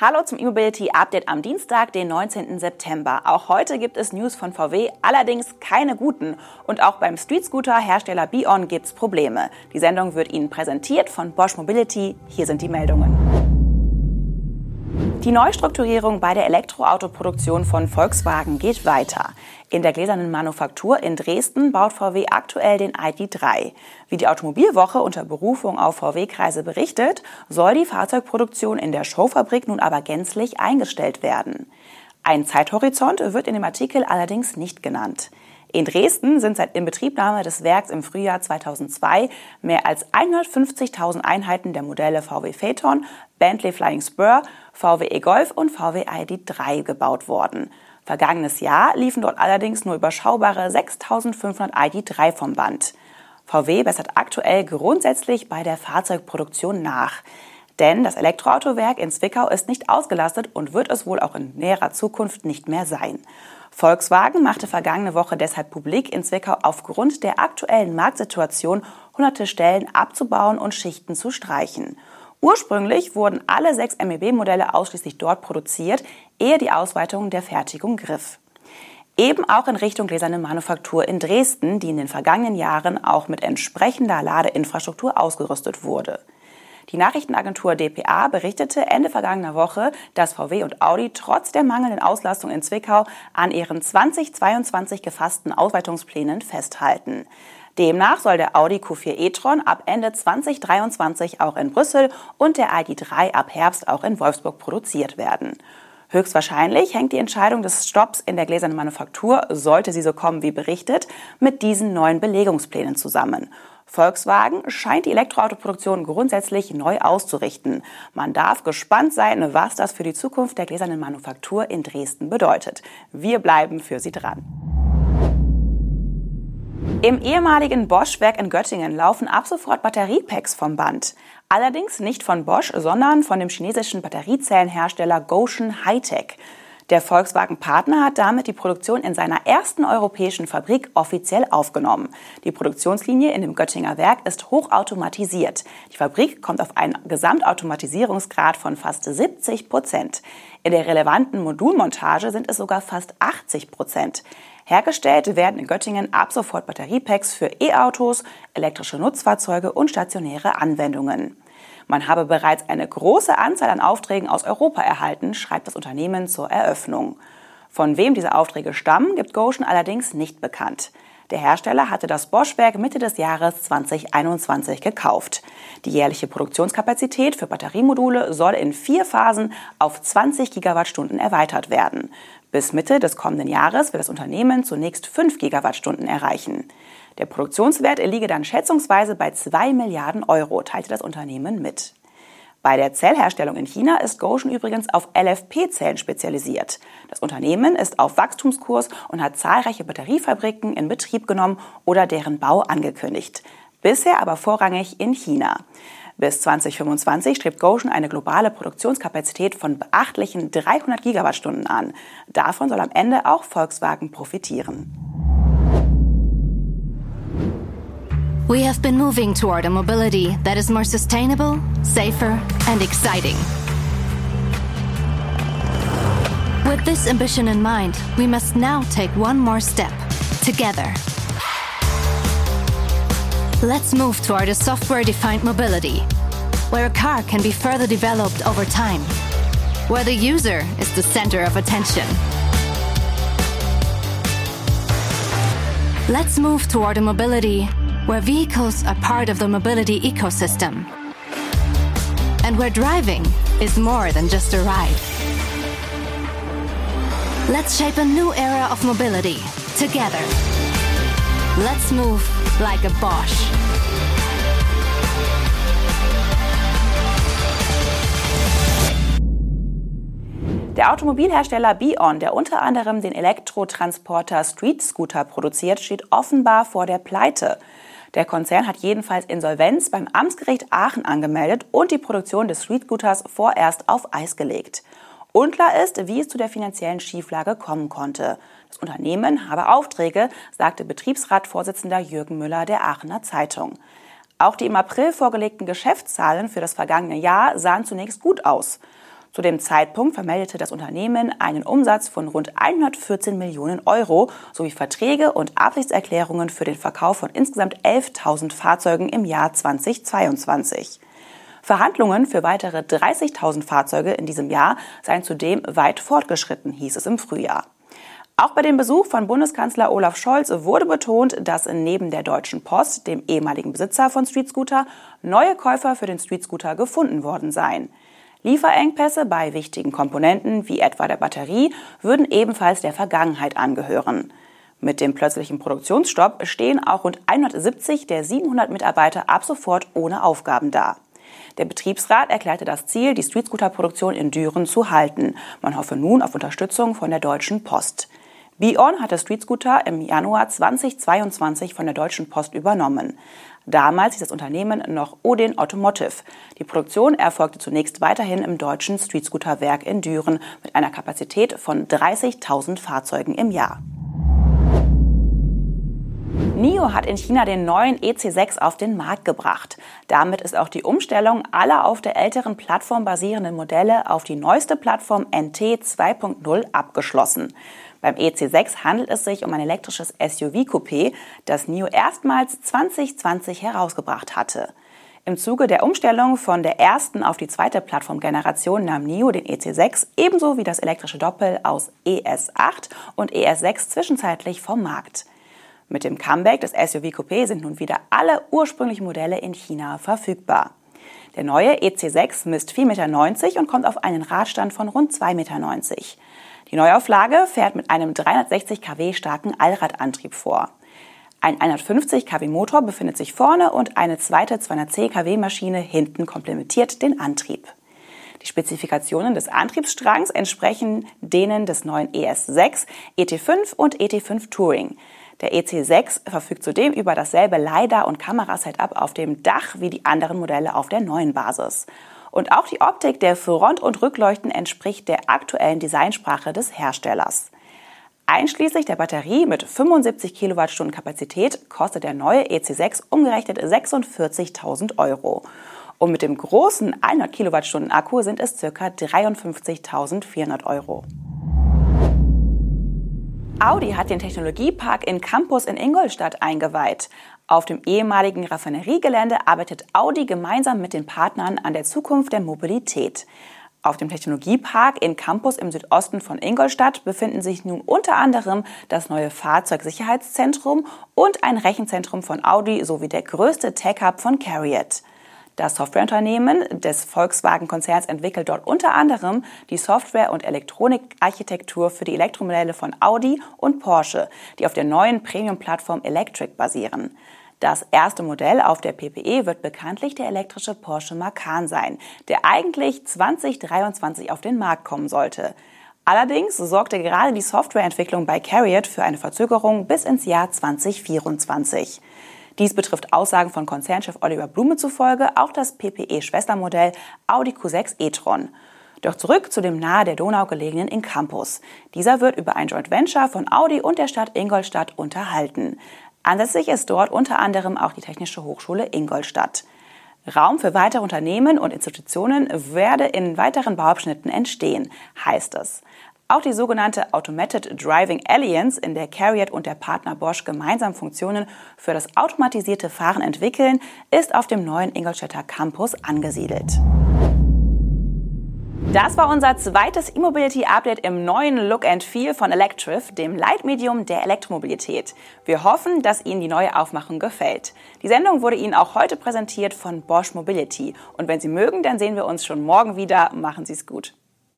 Hallo zum E-Mobility Update am Dienstag, den 19. September. Auch heute gibt es News von VW, allerdings keine guten. Und auch beim Street Scooter Hersteller Bion gibt's Probleme. Die Sendung wird Ihnen präsentiert von Bosch Mobility. Hier sind die Meldungen. Die Neustrukturierung bei der Elektroautoproduktion von Volkswagen geht weiter. In der gläsernen Manufaktur in Dresden baut VW aktuell den ID3. Wie die Automobilwoche unter Berufung auf VW-Kreise berichtet, soll die Fahrzeugproduktion in der Showfabrik nun aber gänzlich eingestellt werden. Ein Zeithorizont wird in dem Artikel allerdings nicht genannt. In Dresden sind seit Inbetriebnahme des Werks im Frühjahr 2002 mehr als 150.000 Einheiten der Modelle VW Phaeton, Bentley Flying Spur, VW e-Golf und VW ID3 gebaut worden. Vergangenes Jahr liefen dort allerdings nur überschaubare 6500 ID3 vom Band. VW bessert aktuell grundsätzlich bei der Fahrzeugproduktion nach. Denn das Elektroautowerk in Zwickau ist nicht ausgelastet und wird es wohl auch in näherer Zukunft nicht mehr sein. Volkswagen machte vergangene Woche deshalb publik, in Zwickau aufgrund der aktuellen Marktsituation hunderte Stellen abzubauen und Schichten zu streichen. Ursprünglich wurden alle sechs MEB-Modelle ausschließlich dort produziert, ehe die Ausweitung der Fertigung griff. Eben auch in Richtung gläserne Manufaktur in Dresden, die in den vergangenen Jahren auch mit entsprechender Ladeinfrastruktur ausgerüstet wurde. Die Nachrichtenagentur dpa berichtete Ende vergangener Woche, dass VW und Audi trotz der mangelnden Auslastung in Zwickau an ihren 2022 gefassten Ausweitungsplänen festhalten. Demnach soll der Audi Q4 e-tron ab Ende 2023 auch in Brüssel und der ID3 ab Herbst auch in Wolfsburg produziert werden. Höchstwahrscheinlich hängt die Entscheidung des Stopps in der gläsernen Manufaktur, sollte sie so kommen wie berichtet, mit diesen neuen Belegungsplänen zusammen. Volkswagen scheint die Elektroautoproduktion grundsätzlich neu auszurichten. Man darf gespannt sein, was das für die Zukunft der gläsernen Manufaktur in Dresden bedeutet. Wir bleiben für Sie dran. Im ehemaligen Bosch-Werk in Göttingen laufen ab sofort Batteriepacks vom Band. Allerdings nicht von Bosch, sondern von dem chinesischen Batteriezellenhersteller Goshen Hightech. Der Volkswagen-Partner hat damit die Produktion in seiner ersten europäischen Fabrik offiziell aufgenommen. Die Produktionslinie in dem Göttinger Werk ist hochautomatisiert. Die Fabrik kommt auf einen Gesamtautomatisierungsgrad von fast 70 Prozent. In der relevanten Modulmontage sind es sogar fast 80 Prozent. Hergestellt werden in Göttingen ab sofort Batteriepacks für E-Autos, elektrische Nutzfahrzeuge und stationäre Anwendungen. Man habe bereits eine große Anzahl an Aufträgen aus Europa erhalten, schreibt das Unternehmen zur Eröffnung. Von wem diese Aufträge stammen, gibt Goshen allerdings nicht bekannt. Der Hersteller hatte das Bosch-Werk Mitte des Jahres 2021 gekauft. Die jährliche Produktionskapazität für Batteriemodule soll in vier Phasen auf 20 Gigawattstunden erweitert werden. Bis Mitte des kommenden Jahres will das Unternehmen zunächst 5 Gigawattstunden erreichen. Der Produktionswert liege dann schätzungsweise bei 2 Milliarden Euro, teilte das Unternehmen mit. Bei der Zellherstellung in China ist Goshen übrigens auf LFP-Zellen spezialisiert. Das Unternehmen ist auf Wachstumskurs und hat zahlreiche Batteriefabriken in Betrieb genommen oder deren Bau angekündigt. Bisher aber vorrangig in China. Bis 2025 strebt Goshen eine globale Produktionskapazität von beachtlichen 300 Gigawattstunden an. Davon soll am Ende auch Volkswagen profitieren. We have been moving toward a mobility that is more sustainable, safer and exciting. With this ambition in mind, we must now take one more step together. Let's move toward a software-defined mobility, where a car can be further developed over time, where the user is the center of attention. Let's move toward a mobility where vehicles are part of the mobility ecosystem, and where driving is more than just a ride. Let's shape a new era of mobility together. Let's move like a Bosch. Der Automobilhersteller Bion, der unter anderem den Elektrotransporter Street Scooter produziert, steht offenbar vor der Pleite. Der Konzern hat jedenfalls Insolvenz beim Amtsgericht Aachen angemeldet und die Produktion des Street Scooters vorerst auf Eis gelegt. Unklar ist, wie es zu der finanziellen Schieflage kommen konnte. Das Unternehmen habe Aufträge, sagte Betriebsratsvorsitzender Jürgen Müller der Aachener Zeitung. Auch die im April vorgelegten Geschäftszahlen für das vergangene Jahr sahen zunächst gut aus. Zu dem Zeitpunkt vermeldete das Unternehmen einen Umsatz von rund 114 Millionen Euro sowie Verträge und Absichtserklärungen für den Verkauf von insgesamt 11.000 Fahrzeugen im Jahr 2022. Verhandlungen für weitere 30.000 Fahrzeuge in diesem Jahr seien zudem weit fortgeschritten, hieß es im Frühjahr. Auch bei dem Besuch von Bundeskanzler Olaf Scholz wurde betont, dass neben der Deutschen Post, dem ehemaligen Besitzer von Street Scooter, neue Käufer für den Street Scooter gefunden worden seien. Lieferengpässe bei wichtigen Komponenten wie etwa der Batterie würden ebenfalls der Vergangenheit angehören. Mit dem plötzlichen Produktionsstopp stehen auch rund 170 der 700 Mitarbeiter ab sofort ohne Aufgaben da. Der Betriebsrat erklärte das Ziel, die Streetscooter-Produktion in Düren zu halten. Man hoffe nun auf Unterstützung von der Deutschen Post. Bion hatte Street Scooter im Januar 2022 von der Deutschen Post übernommen. Damals hieß das Unternehmen noch Odin Automotive. Die Produktion erfolgte zunächst weiterhin im deutschen Street Scooter Werk in Düren mit einer Kapazität von 30.000 Fahrzeugen im Jahr. NIO hat in China den neuen EC6 auf den Markt gebracht. Damit ist auch die Umstellung aller auf der älteren Plattform basierenden Modelle auf die neueste Plattform NT 2.0 abgeschlossen. Beim EC6 handelt es sich um ein elektrisches SUV-Coupé, das NIO erstmals 2020 herausgebracht hatte. Im Zuge der Umstellung von der ersten auf die zweite Plattformgeneration nahm NIO den EC6 ebenso wie das elektrische Doppel aus ES8 und ES6 zwischenzeitlich vom Markt. Mit dem Comeback des SUV Coupé sind nun wieder alle ursprünglichen Modelle in China verfügbar. Der neue EC6 misst 4,90 Meter und kommt auf einen Radstand von rund 2,90 Meter. Die Neuauflage fährt mit einem 360 kW starken Allradantrieb vor. Ein 150 kW Motor befindet sich vorne und eine zweite 210 kW Maschine hinten komplementiert den Antrieb. Die Spezifikationen des Antriebsstrangs entsprechen denen des neuen ES6, ET5 und ET5 Touring. Der EC6 verfügt zudem über dasselbe LiDAR- und Kamerasetup auf dem Dach wie die anderen Modelle auf der neuen Basis. Und auch die Optik der Front- und Rückleuchten entspricht der aktuellen Designsprache des Herstellers. Einschließlich der Batterie mit 75 Kilowattstunden Kapazität kostet der neue EC6 umgerechnet 46.000 Euro. Und mit dem großen 100 Kilowattstunden Akku sind es ca. 53.400 Euro. Audi hat den Technologiepark in Campus in Ingolstadt eingeweiht. Auf dem ehemaligen Raffineriegelände arbeitet Audi gemeinsam mit den Partnern an der Zukunft der Mobilität. Auf dem Technologiepark in Campus im Südosten von Ingolstadt befinden sich nun unter anderem das neue Fahrzeugsicherheitszentrum und ein Rechenzentrum von Audi sowie der größte Tech-Hub von Carriot. Das Softwareunternehmen des Volkswagen-Konzerns entwickelt dort unter anderem die Software- und Elektronikarchitektur für die Elektromodelle von Audi und Porsche, die auf der neuen Premium-Plattform Electric basieren. Das erste Modell auf der PPE wird bekanntlich der elektrische Porsche Macan sein, der eigentlich 2023 auf den Markt kommen sollte. Allerdings sorgte gerade die Softwareentwicklung bei Carriot für eine Verzögerung bis ins Jahr 2024. Dies betrifft Aussagen von Konzernchef Oliver Blume zufolge auch das PPE-Schwestermodell Audi Q6 e-tron. Doch zurück zu dem nahe der Donau gelegenen Incampus. Dieser wird über ein Joint Venture von Audi und der Stadt Ingolstadt unterhalten. Ansässig ist dort unter anderem auch die Technische Hochschule Ingolstadt. Raum für weitere Unternehmen und Institutionen werde in weiteren Bauabschnitten entstehen, heißt es. Auch die sogenannte Automated Driving Alliance, in der Carriot und der Partner Bosch gemeinsam Funktionen für das automatisierte Fahren entwickeln, ist auf dem neuen Ingolstädter Campus angesiedelt. Das war unser zweites E-Mobility-Update im neuen Look and Feel von Electrif, dem Leitmedium der Elektromobilität. Wir hoffen, dass Ihnen die neue Aufmachung gefällt. Die Sendung wurde Ihnen auch heute präsentiert von Bosch Mobility. Und wenn Sie mögen, dann sehen wir uns schon morgen wieder. Machen Sie es gut.